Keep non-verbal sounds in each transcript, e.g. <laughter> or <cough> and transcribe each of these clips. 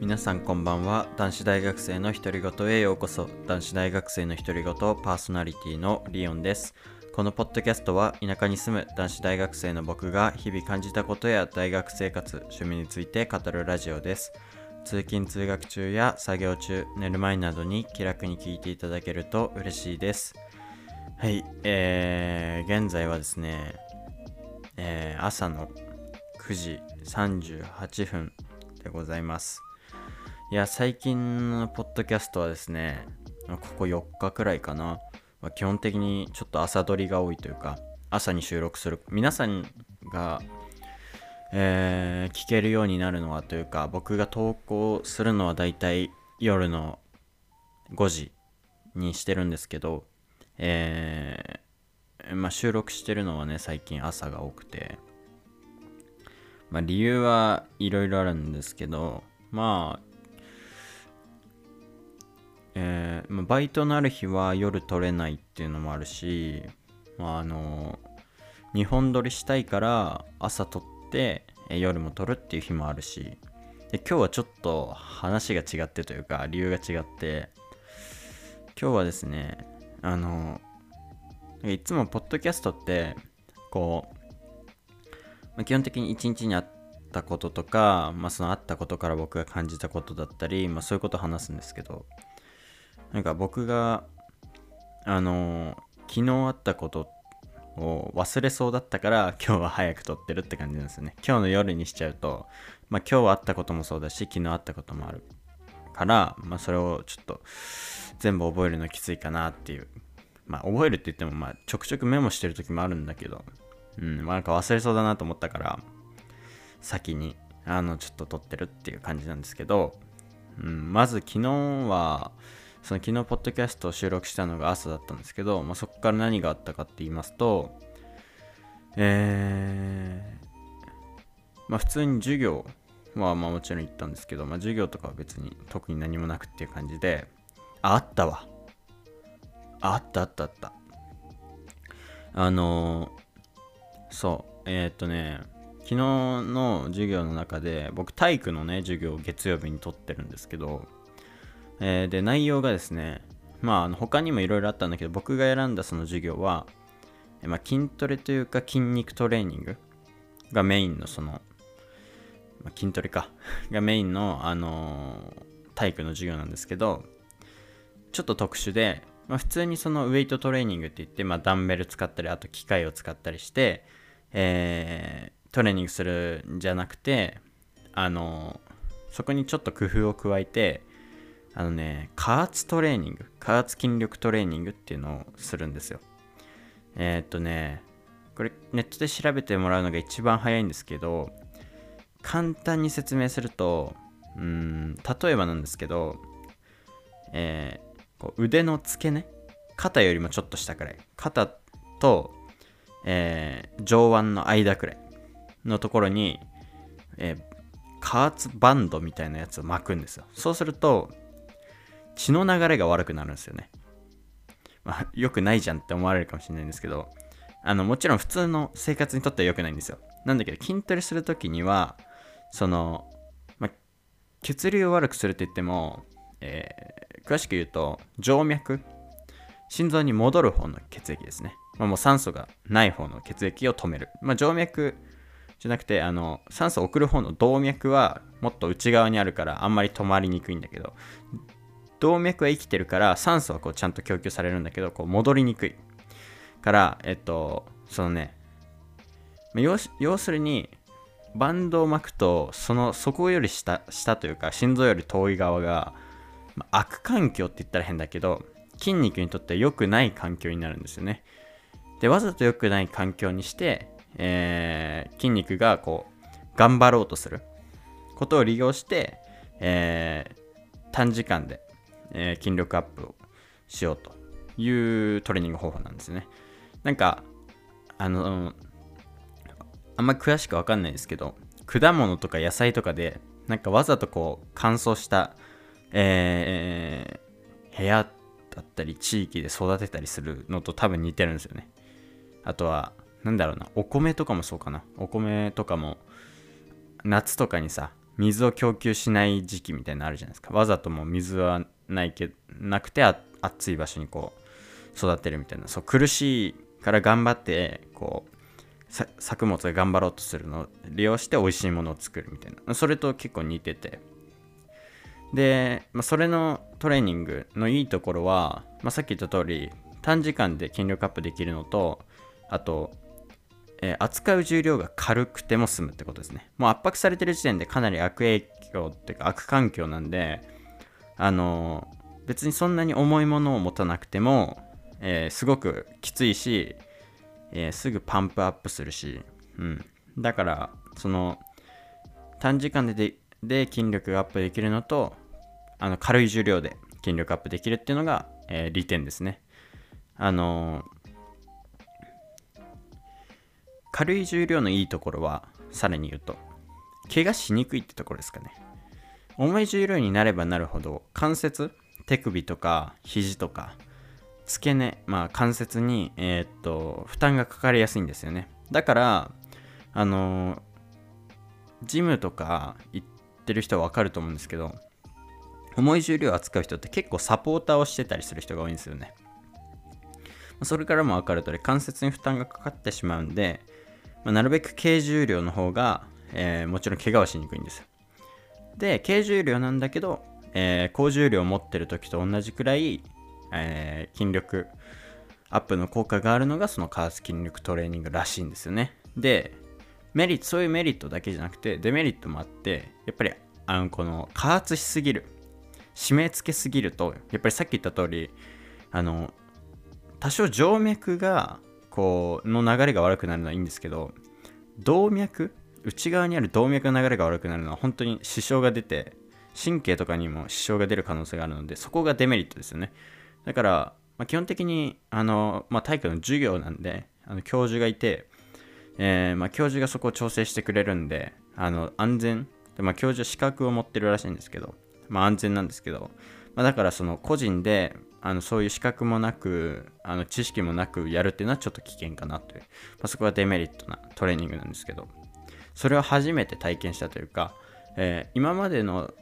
皆さんこんばんは。男子大学生の独り言へようこそ。男子大学生の独り言パーソナリティのリオンです。このポッドキャストは田舎に住む男子大学生の僕が日々感じたことや大学生活趣味について語るラジオです。通勤通学中や作業中寝る前などに気楽に聞いていただけると嬉しいです。はいえー、現在はですね、えー、朝の9時38分でございます。いや、最近のポッドキャストはですね、ここ4日くらいかな、まあ、基本的にちょっと朝撮りが多いというか、朝に収録する、皆さんが、えー、聞けるようになるのはというか、僕が投稿するのはだいたい夜の5時にしてるんですけど、えー、まあ、収録してるのはね、最近朝が多くて、まあ、理由はいろいろあるんですけど、まあ、えー、バイトのある日は夜取れないっていうのもあるし、まあ、あの2本撮りしたいから朝撮ってえ夜も撮るっていう日もあるしで今日はちょっと話が違ってというか理由が違って今日はですねあのいつもポッドキャストってこう、まあ、基本的に一日にあったこととか、まあ、そのあったことから僕が感じたことだったり、まあ、そういうことを話すんですけどなんか僕が、あの、昨日あったことを忘れそうだったから今日は早く撮ってるって感じなんですよね。今日の夜にしちゃうと、まあ今日あったこともそうだし、昨日あったこともあるから、まあそれをちょっと全部覚えるのきついかなっていう。まあ覚えるって言っても、まあちょくちょくメモしてる時もあるんだけど、うん、なんか忘れそうだなと思ったから、先に、あの、ちょっと撮ってるっていう感じなんですけど、うん、まず昨日は、その昨日ポッドキャストを収録したのが朝だったんですけど、まあ、そこから何があったかって言いますと、えー、まあ普通に授業はまあもちろん行ったんですけど、まあ授業とかは別に特に何もなくっていう感じで、あ、あったわ。あったあったあった。あの、そう、えー、っとね、昨日の授業の中で、僕体育のね、授業を月曜日に取ってるんですけど、えー、で、内容がですね、まあ、あの他にもいろいろあったんだけど、僕が選んだその授業は、まあ、筋トレというか筋肉トレーニングがメインのその、まあ、筋トレか。がメインの、あのー、体育の授業なんですけど、ちょっと特殊で、まあ、普通にそのウェイトトレーニングって言って、まあ、ダンベル使ったり、あと機械を使ったりして、えー、トレーニングするんじゃなくて、あの、そこにちょっと工夫を加えて、あのね、加圧トレーニング、加圧筋力トレーニングっていうのをするんですよ。えー、っとね、これネットで調べてもらうのが一番早いんですけど、簡単に説明すると、うん、例えばなんですけど、えー、こう腕の付け根肩よりもちょっと下くらい。肩と、えー、上腕の間くらいのところに、えー、加圧バンドみたいなやつを巻くんですよ。そうすると、血の流れが悪くなるんですよね。まあ、良くないじゃんって思われるかもしれないんですけど、あの、もちろん普通の生活にとっては良くないんですよ。なんだけど、筋トレするときには、その、まあ、血流を悪くするって言っても、えー、詳しく言うと、静脈、心臓に戻る方の血液ですね。まあ、もう酸素がない方の血液を止める。まあ、静脈じゃなくて、あの、酸素を送る方の動脈はもっと内側にあるからあんまり止まりにくいんだけど、動脈は生きてるから酸素はこうちゃんと供給されるんだけどこう戻りにくいからえっとそのね要するにバンドを巻くとそのそこより下下というか心臓より遠い側が、まあ、悪環境って言ったら変だけど筋肉にとって良くない環境になるんですよねでわざと良くない環境にして、えー、筋肉がこう頑張ろうとすることを利用して、えー、短時間でえー、筋力アップをしようというトレーニング方法なんですね。なんか、あの、あんま詳しくわかんないですけど、果物とか野菜とかで、なんかわざとこう乾燥した、えー、部屋だったり地域で育てたりするのと多分似てるんですよね。あとは、なんだろうな、お米とかもそうかな。お米とかも、夏とかにさ、水を供給しない時期みたいなのあるじゃないですか。わざともう水はないけなくて暑い場所にこう育てるみたいな。そう苦しいから頑張ってこう作物が頑張ろうとするのを利用して美味しいものを作るみたいな。それと結構似てて。で、まあ、それのトレーニングのいいところは、まあ、さっき言った通り短時間で筋力アップできるのとあと、えー、扱う重量が軽くても済むってことですねもう圧迫されてる時点でかなり悪影響っていうか悪環境なんであのー、別にそんなに重いものを持たなくても、えー、すごくきついしえ、すぐパンプアップするし、うん。だから、その、短時間でで筋力がアップできるのと、あの軽い重量で筋力アップできるっていうのが、え、利点ですね。あのー、軽い重量のいいところは、さらに言うと、怪我しにくいってところですかね。重い重量になればなるほど、関節、手首とか肘とか、付け根、まあ、関節に、えー、っと負担がかかりやすいんですよねだからあのー、ジムとか行ってる人は分かると思うんですけど重い重量を扱う人って結構サポーターをしてたりする人が多いんですよねそれからも分かる通り関節に負担がかかってしまうんで、まあ、なるべく軽重量の方が、えー、もちろん怪我はしにくいんですよで軽重量なんだけど、えー、高重量を持ってる時と同じくらいえー、筋力アップの効果があるのがその加圧筋力トレーニングらしいんですよね。で、メリット、そういうメリットだけじゃなくて、デメリットもあって、やっぱり、あの、この加圧しすぎる、締め付けすぎると、やっぱりさっき言った通り、あの、多少静脈が、こう、の流れが悪くなるのはいいんですけど、動脈内側にある動脈の流れが悪くなるのは本当に支障が出て、神経とかにも支障が出る可能性があるので、そこがデメリットですよね。だから、まあ、基本的にあの、まあ、体育の授業なんであの教授がいて、えー、まあ、教授がそこを調整してくれるんであの安全で、まあ、教授は資格を持ってるらしいんですけど、まあ、安全なんですけど、まあ、だからその個人であのそういう資格もなくあの知識もなくやるっていうのはちょっと危険かなという、まあ、そこはデメリットなトレーニングなんですけど。それを初めて体験したというか、えー、今までの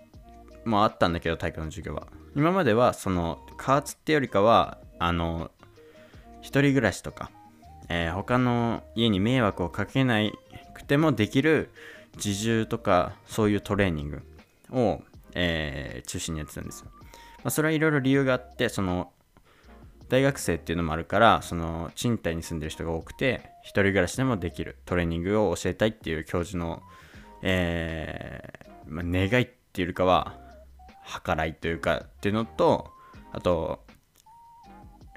もあったんだけど体育の授業は。今まではその加圧ってよりかはあの一人暮らしとか、えー、他の家に迷惑をかけなくてもできる自重とかそういうトレーニングを、えー、中心にやってたんですよ、あ、それはいろいろ理由があってその大学生っていうのもあるからその賃貸に住んでる人が多くて一人暮らしでもできるトレーニングを教えたいっていう教授の、えーまあ、願いっていうよりかは計らいというかっていうのとあと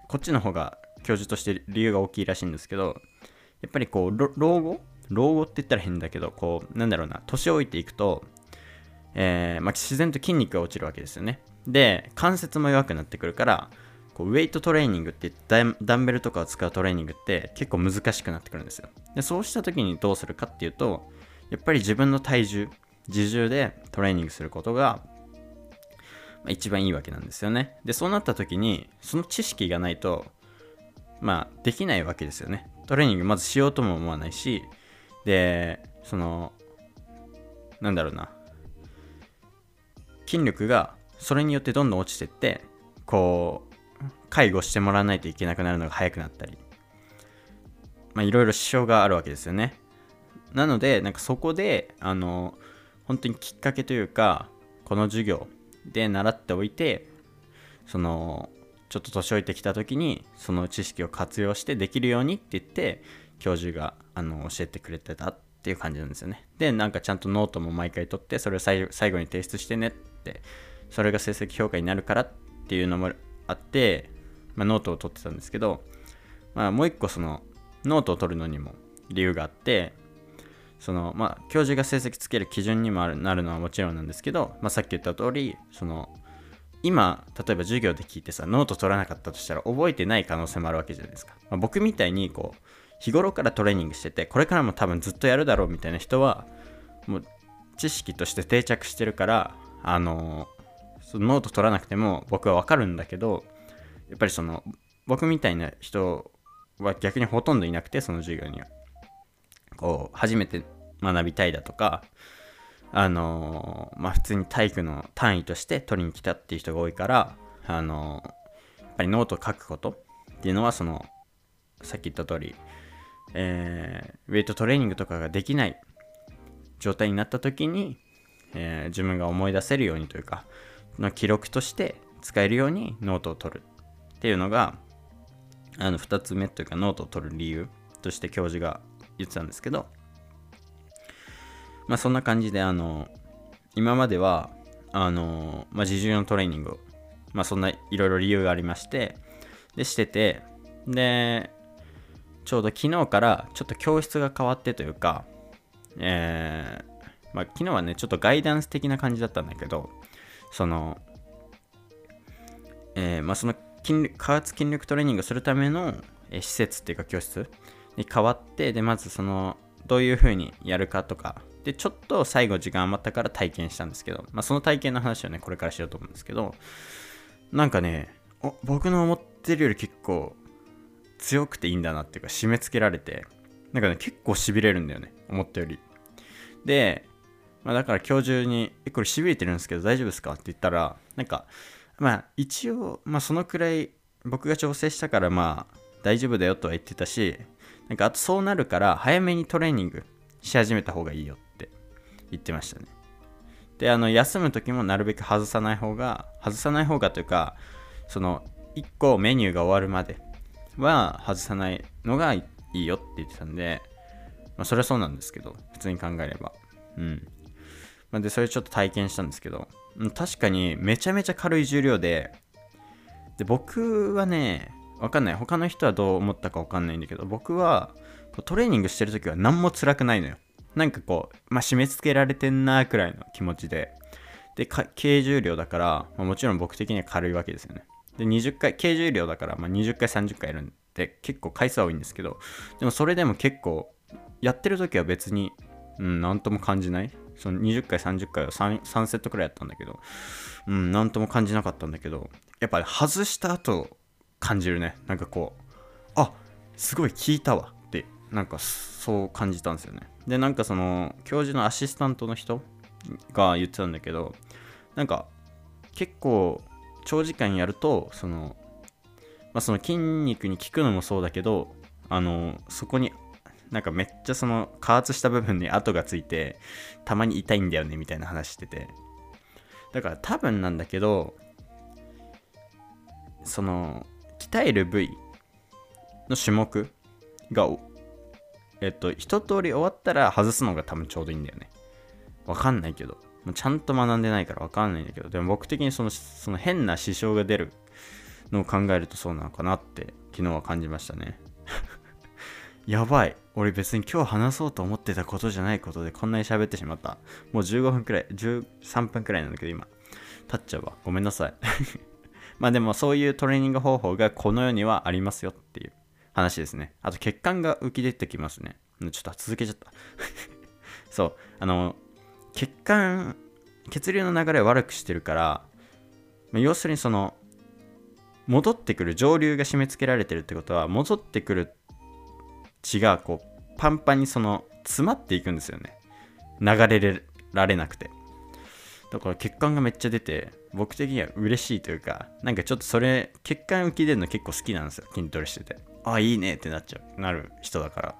こっちの方が教授として理由が大きいらしいんですけどやっぱりこう老後？老後って言ったら変だけどこうなんだろうな年老いていくと、えー、まあ、自然と筋肉が落ちるわけですよね。で関節も弱くなってくるからこうウェイトトレーニングってダンベルとかを使うトレーニングって結構難しくなってくるんですよでそうした時にどうするかっていうとやっぱり自分の体重自重でトレーニングすることが、一番いいわけなんですよね。で、そうなった時に、その知識がないと、まあ、できないわけですよね。トレーニングまずしようとも思わないし、で、その、なんだろうな、筋力がそれによってどんどん落ちてって、こう、介護してもらわないといけなくなるのが早くなったり、まあ、いろいろ支障があるわけですよね。なので、なんかそこで、あの、本当にきっかけというか、この授業で習っておいてそのちょっと年老いてきた時にその知識を活用してできるようにって言って教授があの教えてくれてたっていう感じなんですよねでなんかちゃんとノートも毎回取ってそれを最後に提出してねってそれが成績評価になるからっていうのもあって、まあ、ノートを取ってたんですけど、まあ、もう一個そのノートを取るのにも理由があってそのまあ教授が成績つける基準にもなるのはもちろんなんですけど、まあ、さっき言った通りその今例えば授業で聞いてさノート取らなかったとしたら覚えてない可能性もあるわけじゃないですか、まあ、僕みたいにこう日頃からトレーニングしててこれからも多分ずっとやるだろうみたいな人はもう知識として定着してるからあのそのノート取らなくても僕はわかるんだけどやっぱりその僕みたいな人は逆にほとんどいなくてその授業には。こう初めて学びたいだとかあのーまあ普通に体育の単位として取りに来たっていう人が多いからあのーやっぱりノートを書くことっていうのはそのさっき言った通り、えーウェイトトレーニングとかができない状態になった時に、えー自分が思い出せるようにというかの記録として使えるようにノートを取るっていうのがあの2つ目というかノートを取る理由として教授が言ってたんですけどまあそんな感じであの今まではあの、まあ、自重のトレーニングをまあそんないろいろ理由がありましてでしててでちょうど昨日からちょっと教室が変わってというかえーまあ、昨日はねちょっとガイダンス的な感じだったんだけどそのえーまあ、その筋加圧筋力トレーニングをするための、えー施設っていうか教室に変わってでまずそのどういう風にやるかとかでちょっと最後時間余ったから体験したんですけど、まあ、その体験の話をねこれからしようと思うんですけどなんかね僕の思ってるより結構強くていいんだなっていうか締め付けられてなんかね結構しびれるんだよね思ったより。で、まあ、だから教授に「えこれしびれてるんですけど大丈夫ですか?」って言ったらなんかまあ一応、まあ、そのくらい僕が調整したからまあ大丈夫だよとは言ってたしなんかあとそうなるから早めにトレーニングし始めた方がいいよって言ってましたね。であの休む時もなるべく外さない方が外さない方がというかその1個メニューが終わるまでは外さないのがいいよって言ってたんで、まあ、それはそうなんですけど普通に考えれば。うん、でそれちょっと体験したんですけど。確かにめちゃめちゃ軽い重量で。で僕はねわかんない。他の人はどう思ったかわかんないんだけど僕はトレーニングしてる時は何も辛くないのよ。なんかこうまあ締め付けられてんなーくらいの気持ちで。で軽重量だから、まあもちろん僕的には軽いわけですよね。で20回軽重量だから、まあ、20回30回やるんで結構回数は多いんですけど。でもそれでも結構やってる時は別にうん何とも感じない。その20回30回を 3, 3セットくらいやったんだけどうん何とも感じなかったんだけどやっぱり外した後感じるね。なんかこうあすごい効いたわ。ってなんかそう感じたんですよね。でなんかその教授のアシスタントの人が言ってたんだけどなんか結構長時間やるとその,、まあ、その筋肉に効くのもそうだけどあのそこになんかめっちゃその加圧した部分に跡がついてたまに痛いんだよねみたいな話してて。だから多分なんだけどその鍛える部位の種目がえっと一通り終わったら外すのが多分ちょうどいいんだよね。わかんないけど。もうちゃんと学んでないからわかんないんだけど。でも僕的にそのその変な支障が出るのを考えるとそうなのかなって昨日は感じましたね。<laughs> やばい。俺別に今日話そうと思ってたことじゃないことでこんなに喋ってしまった。もう15分くらい13分くらいなんだけど今。経っちゃうわ。ごめんなさい。<laughs> まあでもそういうトレーニング方法がこの世にはありますよっていう話ですね。あと血管が浮き出てきますね。ちょっと続けちゃった。<laughs> そう。あの血管血流の流れを悪くしてるからま要するにその戻ってくる上流が締め付けられてるってことは戻ってくる血がこうパンパンにその詰まっていくんですよね。流れられなくて。だから血管がめっちゃ出て僕的には嬉しいというかなんかちょっとそれ血管浮き出るの結構好きなんですよ。筋トレしてて。あいいねってなっちゃうなる人だから。だか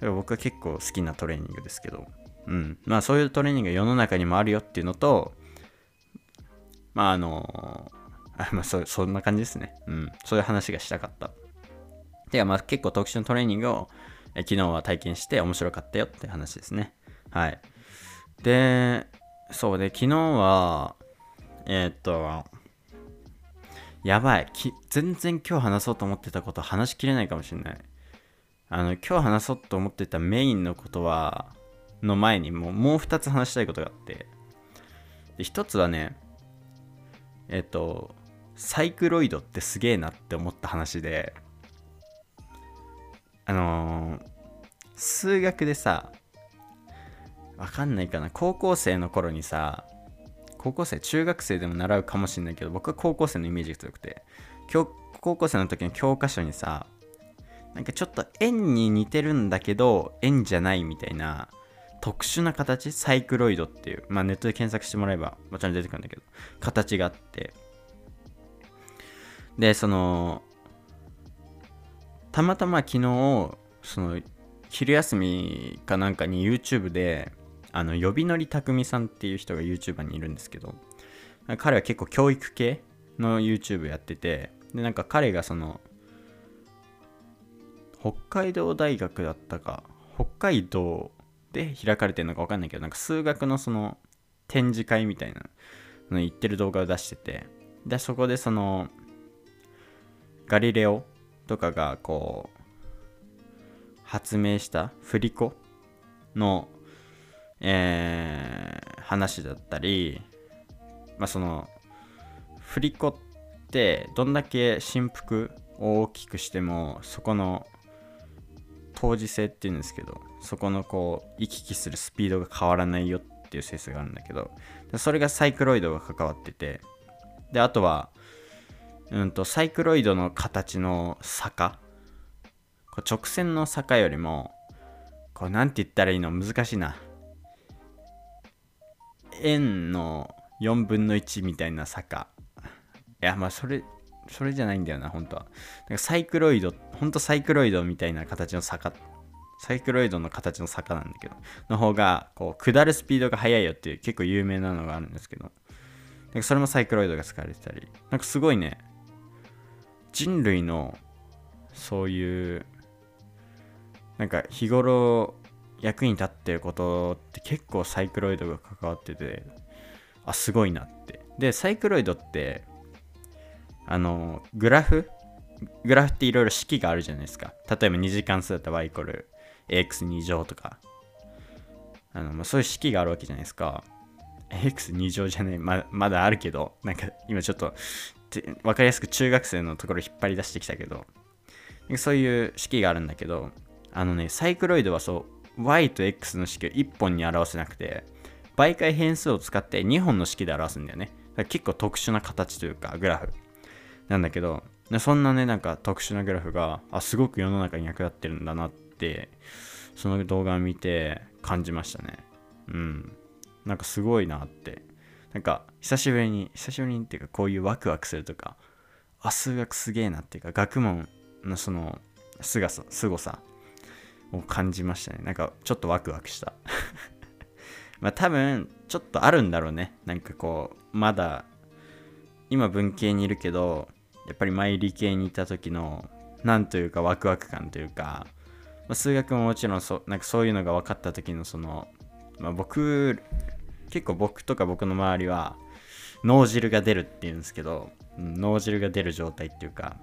ら僕は結構好きなトレーニングですけど。うん。まあそういうトレーニングが世の中にもあるよっていうのとまああのあ <laughs> まあそそんな感じですね。うん。そういう話がしたかった。ではまあ結構特殊なトレーニングを昨日は体験して面白かったよって話ですね。はい。でそうで昨日はえーっとやばい。き全然今日話そうと思ってたこと話しきれないかもしれない。あの今日話そうと思ってたメインのことはの前にもうもう2つ話したいことがあって。で1つはねえっとサイクロイドってすげえなって思った話で。あのー数学でさわかんないかな。高校生の頃にさ高校生中学生でも習うかもしれないけど僕は高校生のイメージが強くて高校生の時の教科書にさなんかちょっと円に似てるんだけど円じゃないみたいな特殊な形サイクロイドっていう、まあ、ネットで検索してもらえばもちろん出てくるんだけど形があって。でそのたまたま昨日その昼休みかなんかに YouTube であの呼び乗りたくみさんっていう人が YouTuber にいるんですけど彼は結構教育系の YouTube やっててでなんか彼がその北海道大学だったか北海道で開かれてるのか分かんないけどなんか数学のその展示会みたいなの言ってる動画を出しててでそこでそのガリレオとかがこう発明した振り子の、えー、話だったり、まあ、その振り子ってどんだけ振幅を大きくしてもそこの当時性っていうんですけどそこのこう行き来するスピードが変わらないよっていう説があるんだけどそれがサイクロイドが関わっててであとはうんとサイクロイドの形の坂。こう直線の坂よりもこうなんて言ったらいいの難しいな。円の4分の1みたいな坂。いやまあそれそれじゃないんだよな本当は。なんかサイクロイドほんとサイクロイドみたいな形の坂。サイクロイドの形の坂なんだけど。の方がこう下るスピードが速いよっていう結構有名なのがあるんですけど。なんかそれもサイクロイドが使われてたり。なんかすごいね。人類のそういうなんか日頃役に立ってることって結構サイクロイドが関わっててあすごいなって。でサイクロイドってあのグラフ？グラフっていろいろ式があるじゃないですか。例えば2次関数だったら y イコール ax2 乗とか。あの、まあ、そういう式があるわけじゃないですか。ax2 乗じゃないままだあるけどなんか今ちょっと分かりやすく中学生のところ引っ張り出してきたけどそういう式があるんだけどあのねサイクロイドはそう y と x の式を1本に表せなくて媒介変数を使って2本の式で表すんだよね。結構特殊な形というかグラフ。なんだけどそんなねなんか特殊なグラフがあすごく世の中に役立ってるんだなってその動画を見て感じましたね。うん。なんかすごいなって。なんか久しぶりに久しぶりにっていうかこういうワクワクするとかあ数学すげえなっていうか学問のそのすがさすごさを感じましたね。なんかちょっとワクワクした。<laughs> まあ多分ちょっとあるんだろうね。なんかこうまだ今文系にいるけどやっぱり前理系にいた時のなんというかワクワク感というか、まあ、数学ももちろんそなんかそういうのが分かった時のその、まあ、僕結構僕とか僕の周りは脳汁が出るっていうんですけど、脳汁が出る状態っていうか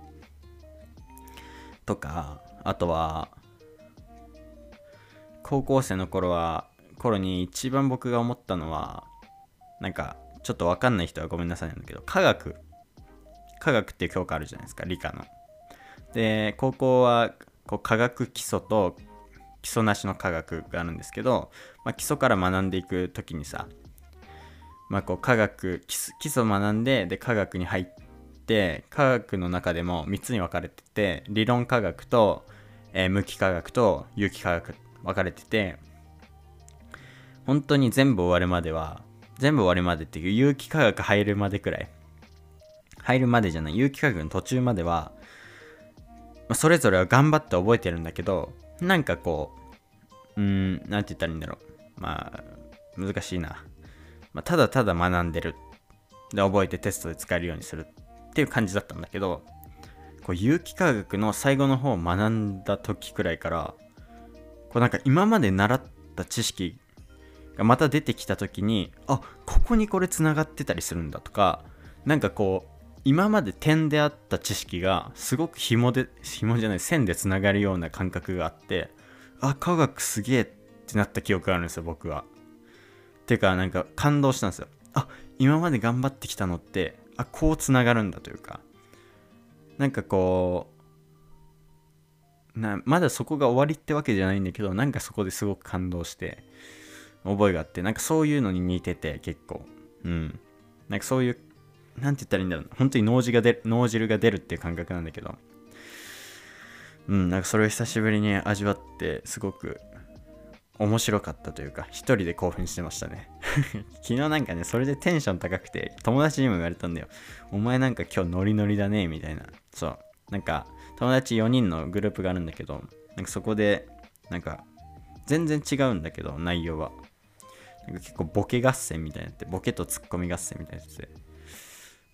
とかあとは高校生の頃は頃に一番僕が思ったのはなんかちょっと分かんない人はごめんなさいなんだけど科学。科学っていう教科あるじゃないですか理科の。で高校はこう科学基礎と基礎なしの科学があるんですけど、まあ、基礎から学んでいく時にさ、まあ、こう科学基礎学んでで科学に入って科学の中でも3つに分かれてて理論科学と、えー、無機化学と有機化学分かれてて本当に全部終わるまでは全部終わるまでっていう有機化学入るまでくらい。入るまでじゃない有機化学の途中までは、ま、それぞれは頑張って覚えてるんだけどなんかこううんなんて言ったらいいんだろう。まあ難しいな、まあ、ただただ学んでる。で覚えてテストで使えるようにするっていう感じだったんだけどこう有機化学の最後の方を学んだ時くらいからこうなんか今まで習った知識がまた出てきた時にあここにこれつながってたりするんだとかなんかこう今まで点であった知識がすごく紐で紐じゃない線でつながるような感覚があってあ科学すげえってなった記憶があるんですよ僕は。ていうかなんか感動したんですよ。あ今まで頑張ってきたのってあこうつながるんだというか。なんかこうなまだそこが終わりってわけじゃないんだけどなんかそこですごく感動して覚えがあってなんかそういうのに似てて結構。うん。なんかそういうなんて言ったらいいんだろう。本当に脳汁が出る脳汁が出るっていう感覚なんだけど。うん。なんかそれを久しぶりに味わってすごく面白かったというか、一人で興奮してましたね。<laughs> 昨日なんかね、それでテンション高くて、友達にも言われたんだよ。お前なんか今日ノリノリだね、みたいな。そう。なんか、友達4人のグループがあるんだけど、なんかそこで、なんか、全然違うんだけど、内容は。なんか結構ボケ合戦みたいになって、ボケとツッコミ合戦みたいなやつで。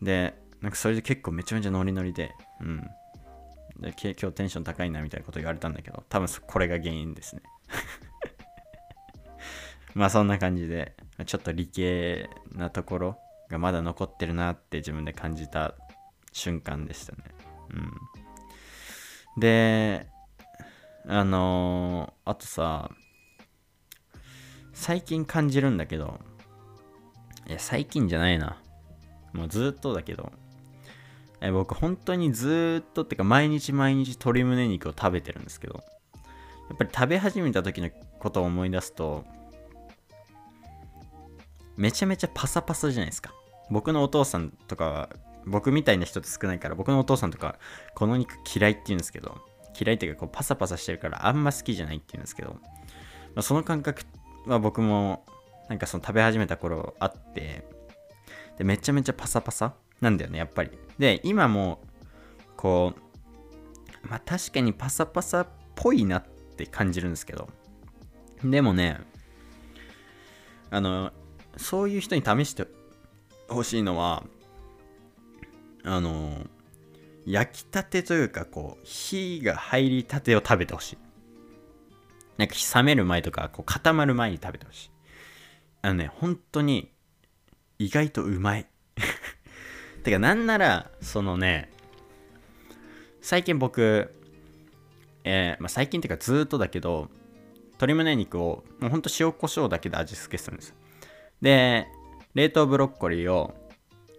で、なんかそれで結構めちゃめちゃノリノリで、うん。で今日テンション高いなみたいなこと言われたんだけど、多分これが原因ですね。<laughs> まあそんな感じで、ちょっと理系なところがまだ残ってるなって自分で感じた瞬間でしたね。うん。で、あのー、あとさ、最近感じるんだけど、いや、最近じゃないな。もうずっとだけど、え僕本当にずっとってか毎日毎日鶏胸肉を食べてるんですけど、やっぱり食べ始めた時のことを思い出すと、めちゃめちゃパサパサじゃないですか。僕のお父さんとかは、僕みたいな人って少ないから、僕のお父さんとか、この肉嫌いって言うんですけど、嫌いっていうかこうパサパサしてるからあんま好きじゃないって言うんですけど、まあ、その感覚は僕もなんかその食べ始めた頃あって、で、めちゃめちゃパサパサなんだよね、やっぱり。で、今も、こう、まあ確かにパサパサっぽいなって感じるんですけど、でもね、あの、そういう人に試してほしいのは、あの、焼きたてというか、こう、火が入りたてを食べてほしい。なんか冷める前とか、こう固まる前に食べてほしい。あのね、本当に、意外とうまい。<laughs> てか、なんなら、そのね、最近僕、えー、まあ、最近っていうかずっとだけど、鶏胸肉を、もうほんと塩コショウだけで味付けするんですよ。で、冷凍ブロッコリーを、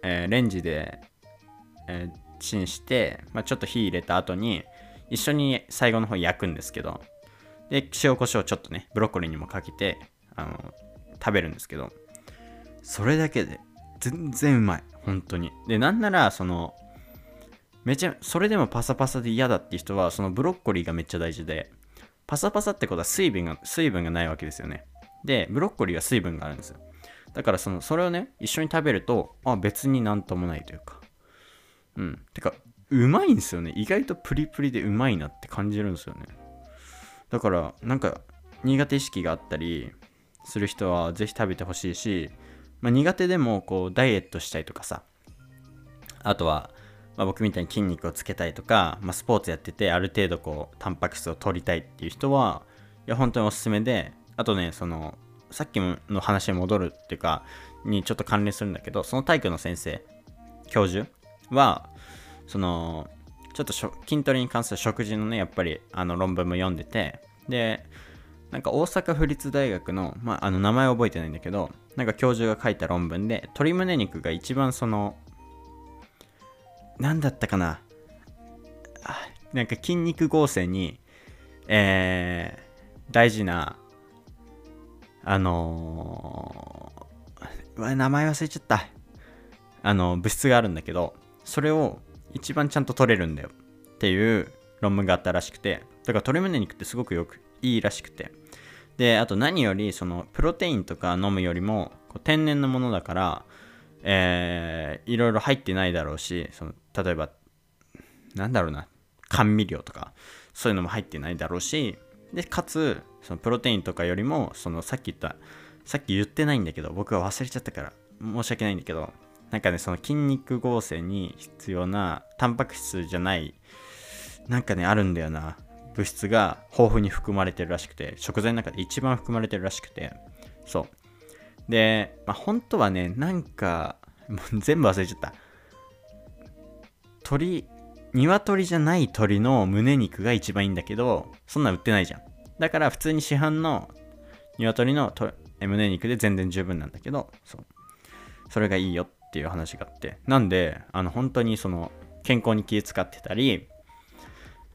えー、レンジで、えー、チンして、まあ、ちょっと火入れた後に、一緒に最後の方焼くんですけど、で、塩コショウちょっとね、ブロッコリーにもかけて、あの、食べるんですけど、それだけで全然うまい。本当に。で、なんなら、その、めちゃ、それでもパサパサで嫌だって人は、そのブロッコリーがめっちゃ大事で、パサパサってことは水分が、水分がないわけですよね。で、ブロッコリーは水分があるんですよ。だからその、それをね、一緒に食べると、あ、別になんともないというか。うん。てか、うまいんですよね。意外とプリプリでうまいなって感じるんですよね。だから、なんか、苦手意識があったりする人は、ぜひ食べてほしいし、まあ、苦手でも、こう、ダイエットしたいとかさ、あとは、まあ、僕みたいに筋肉をつけたいとか、まあ、スポーツやってて、ある程度こう、タンパク質を取りたいっていう人は、いや、本当におすすめで、あとね、その、さっきの話に戻るっていうか、にちょっと関連するんだけど、その体育の先生、教授は、その、ちょっと筋トレに関する食事のね、やっぱりあの論文も読んでて、で、なんか大阪府立大学の、まあ、あの名前覚えてないんだけど、なんか教授が書いた論文で、鶏胸肉が一番その、なんだったかな、なんか筋肉合成に、えー、大事なあのー、名前忘れちゃった。あの、物質があるんだけど、それを一番ちゃんと取れるんだよっていう論文があったらしくて、だから鶏胸肉ってすごくよくいいらしくて。で、あと何より、その、プロテインとか飲むよりも、天然のものだから、えー、いろいろ入ってないだろうし、その、例えば、なんだろうな、甘味料とか、そういうのも入ってないだろうし、で、かつ、そのプロテインとかよりも、そのさっき言った、さっき言ってないんだけど、僕は忘れちゃったから申し訳ないんだけど、なんかね、その筋肉合成に必要なタンパク質じゃない、なんかね、あるんだよな。物質が豊富に含まれてるらしくて、食材の中で一番含まれてるらしくて、そう。で、まあ、本当はね、なんか、も <laughs> う全部忘れちゃった。鳥、鶏じゃない鶏の胸肉が一番いいんだけど、そんなん売ってないじゃん。だから普通に市販の鶏の胸肉で全然十分なんだけど、そう。それがいいよっていう話があって。なんで、あの、本当にその、健康に気使ってたり、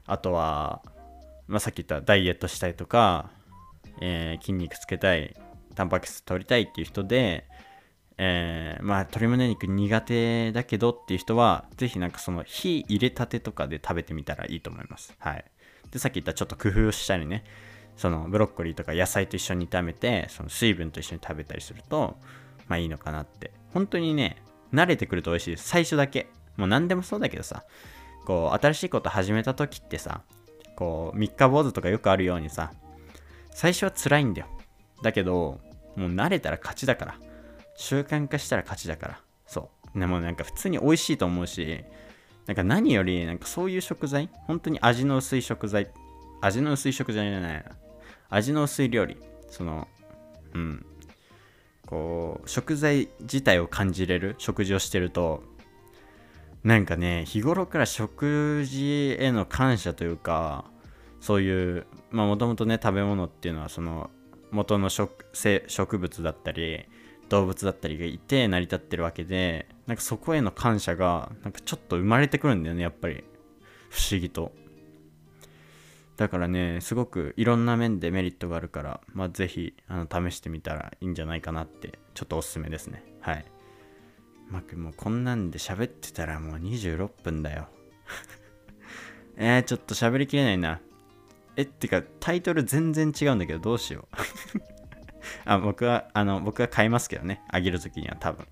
あとは、まあ、さっき言ったダイエットしたいとか、えー、筋肉つけたい、タンパク質取りたいっていう人で、えー、まあ鶏胸肉苦手だけどっていう人は、ぜひなんかその火入れたてとかで食べてみたらいいと思います。はい。で、さっき言ったちょっと工夫したりね、そのブロッコリーとか野菜と一緒に炒めてその水分と一緒に食べたりするとまあいいのかなって。本当にね慣れてくると美味しいです。最初だけ。もう何でもそうだけどさこう新しいこと始めた時ってさこう三日坊主とかよくあるようにさ最初は辛いんだよ。だけどもう慣れたら勝ちだから。習慣化したら勝ちだから。そう。でもなんか普通に美味しいと思うしなんか何よりなんかそういう食材本当に味の薄い食材味の薄い食材じゃないな。味の薄い料理。そのうん。こう食材自体を感じれる食事をしてるとなんかね日頃から食事への感謝というかそういうまあもともとね食べ物っていうのはその元の植植物だったり動物だったりがいて成り立ってるわけでなんかそこへの感謝がなんかちょっと生まれてくるんだよねやっぱり。不思議と。だからねすごくいろんな面でメリットがあるからまあ是非あの試してみたらいいんじゃないかなってちょっとおすすめですね。はい。まあ、もうこんなんで喋ってたらもう26分だよ。<laughs> えー、ちょっと喋りきれないな。えってかタイトル全然違うんだけどどうしよう。<laughs> <laughs> あ僕はあの僕は買いますけどね。あげる時には多分。い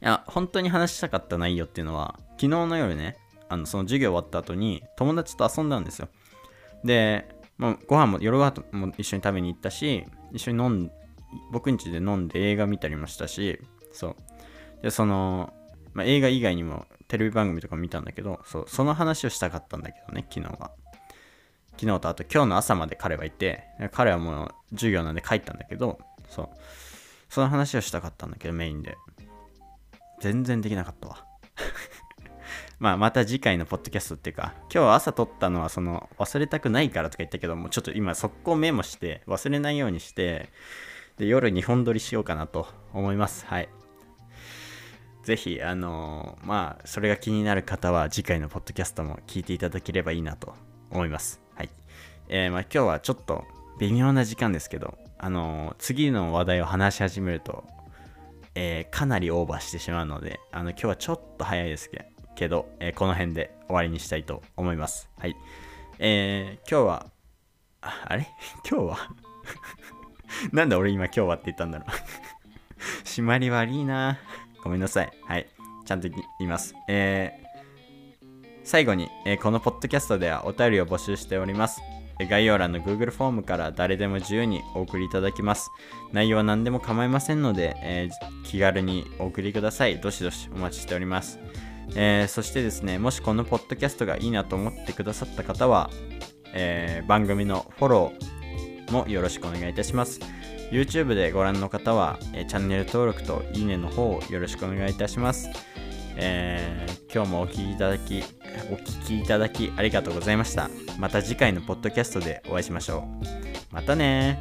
や本当に話したかった内容っていうのは昨日の夜ねあのその授業終わった後に友達と遊んだんですよ。で、まあ、ご飯も夜ご飯も一緒に食べに行ったし一緒に飲ん僕ん家で飲んで映画見たりもしたしそう。でその、まあ、映画以外にもテレビ番組とか見たんだけどそうその話をしたかったんだけどね昨日は。昨日とあと今日の朝まで彼はいて彼はもう授業なんで帰ったんだけどそう。その話をしたかったんだけどメインで。全然できなかったわ。<laughs> まあまた次回のポッドキャストっていうか今日朝撮ったのはその忘れたくないからとか言ったけどもちょっと今速攻メモして忘れないようにしてで夜2本撮りしようかなと思います。はい。ぜひあのー、まあそれが気になる方は次回のポッドキャストも聞いていただければいいなと思います。えー、まあ今日はちょっと微妙な時間ですけどあのー、次の話題を話し始めるとえー、かなりオーバーしてしまうので、あの今日はちょっと早いですけど、え、この辺で終わりにしたいと思います。はい。えー、今日は、ああれ？<laughs> 今日は？<laughs> なんで俺今今日はって言ったんだろう <laughs> 締まり悪いなごめんなさい。はい。ちゃんと言います。えー、最後に、えー、このポッドキャストではお便りを募集しております。概要欄の Google フォームから誰でも自由にお送りいただきます。内容は何でも構いませんので、えー、気軽にお送りください。どしどしお待ちしております。えー、そしてですね、もしこのポッドキャストがいいなと思ってくださった方は、えー、番組のフォローもよろしくお願いいたします。YouTube でご覧の方は、え、チャンネル登録といいねの方をよろしくお願いいたします。えー、今日もお聴きいただき、お聞きいただきありがとうございました。また次回のポッドキャストでお会いしましょう。またね